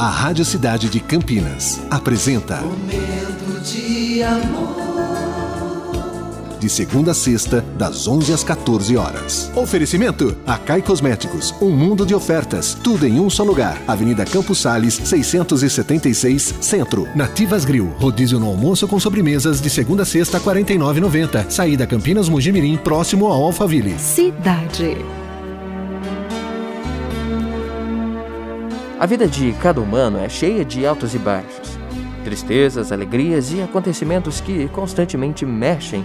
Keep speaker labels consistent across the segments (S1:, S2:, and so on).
S1: A Rádio Cidade de Campinas apresenta
S2: Momento de amor.
S1: De segunda a sexta, das 11 às 14 horas. Oferecimento: Acai Cosméticos, um mundo de ofertas, tudo em um só lugar. Avenida Campos Sales, 676, Centro. Nativas Grill, rodízio no almoço com sobremesas de segunda a sexta, R$ 49,90. Saída Campinas Mugimirim, próximo ao Alphaville.
S3: Cidade.
S4: A vida de cada humano é cheia de altos e baixos, tristezas, alegrias e acontecimentos que constantemente mexem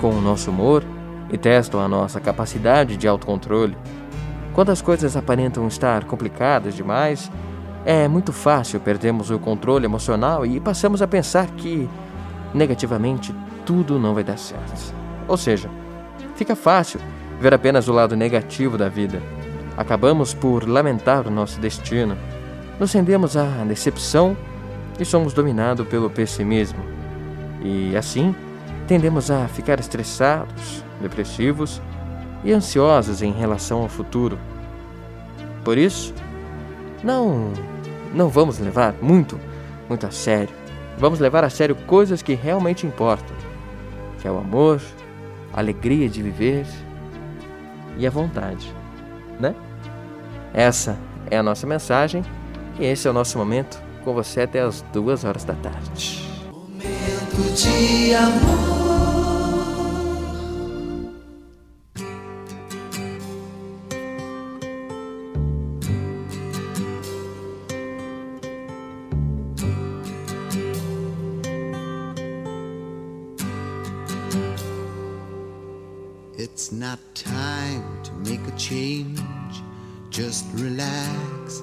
S4: com o nosso humor e testam a nossa capacidade de autocontrole. Quando as coisas aparentam estar complicadas demais, é muito fácil perdermos o controle emocional e passamos a pensar que, negativamente, tudo não vai dar certo. Ou seja, fica fácil ver apenas o lado negativo da vida. Acabamos por lamentar o nosso destino, nos rendemos à decepção e somos dominados pelo pessimismo. E assim, tendemos a ficar estressados, depressivos e ansiosos em relação ao futuro. Por isso, não não vamos levar muito, muito a sério. Vamos levar a sério coisas que realmente importam, que é o amor, a alegria de viver e a vontade, né? Essa é a nossa mensagem e esse é o nosso momento com você até as duas horas da tarde.
S2: Momento de amor.
S5: It's not time to make a change. Just relax,